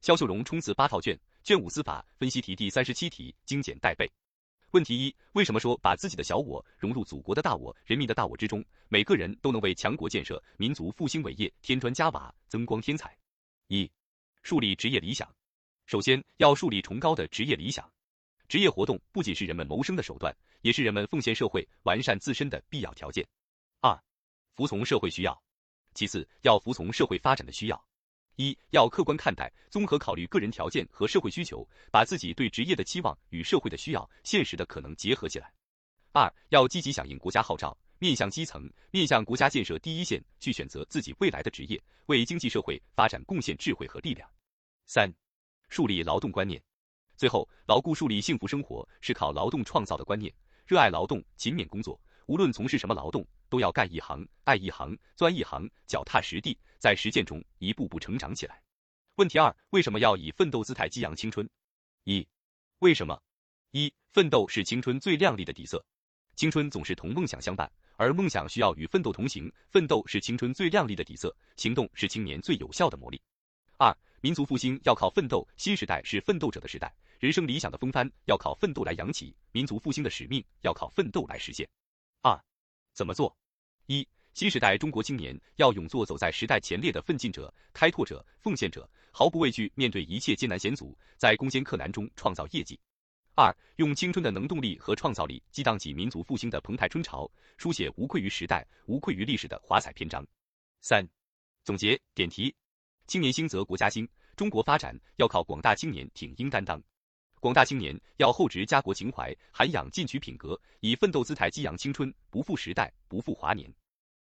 肖秀荣冲刺八套卷，卷五司法分析题第三十七题精简带背。问题一：为什么说把自己的小我融入祖国的大我、人民的大我之中，每个人都能为强国建设、民族复兴伟业添砖加瓦、增光添彩？一、树立职业理想。首先要树立崇高的职业理想。职业活动不仅是人们谋生的手段，也是人们奉献社会、完善自身的必要条件。二、服从社会需要。其次要服从社会发展的需要。一要客观看待，综合考虑个人条件和社会需求，把自己对职业的期望与社会的需要、现实的可能结合起来。二要积极响应国家号召，面向基层，面向国家建设第一线去选择自己未来的职业，为经济社会发展贡献智慧和力量。三树立劳动观念，最后牢固树立幸福生活是靠劳动创造的观念，热爱劳动，勤勉工作，无论从事什么劳动。都要干一行，爱一行，钻一行，脚踏实地，在实践中一步步成长起来。问题二：为什么要以奋斗姿态激扬青春？一、为什么？一、奋斗是青春最亮丽的底色，青春总是同梦想相伴，而梦想需要与奋斗同行。奋斗是青春最亮丽的底色，行动是青年最有效的磨砺。二、民族复兴要靠奋斗，新时代是奋斗者的时代，人生理想的风帆要靠奋斗来扬起，民族复兴的使命要靠奋斗来实现。二、怎么做？一新时代中国青年要勇做走在时代前列的奋进者、开拓者、奉献者，毫不畏惧面对一切艰难险阻，在攻坚克难中创造业绩。二用青春的能动力和创造力激荡起民族复兴的澎湃春潮，书写无愧于时代、无愧于历史的华彩篇章。三总结点题：青年兴则国家兴，中国发展要靠广大青年挺膺担当。广大青年要厚植家国情怀，涵养进取品格，以奋斗姿态激扬青春，不负时代，不负华年。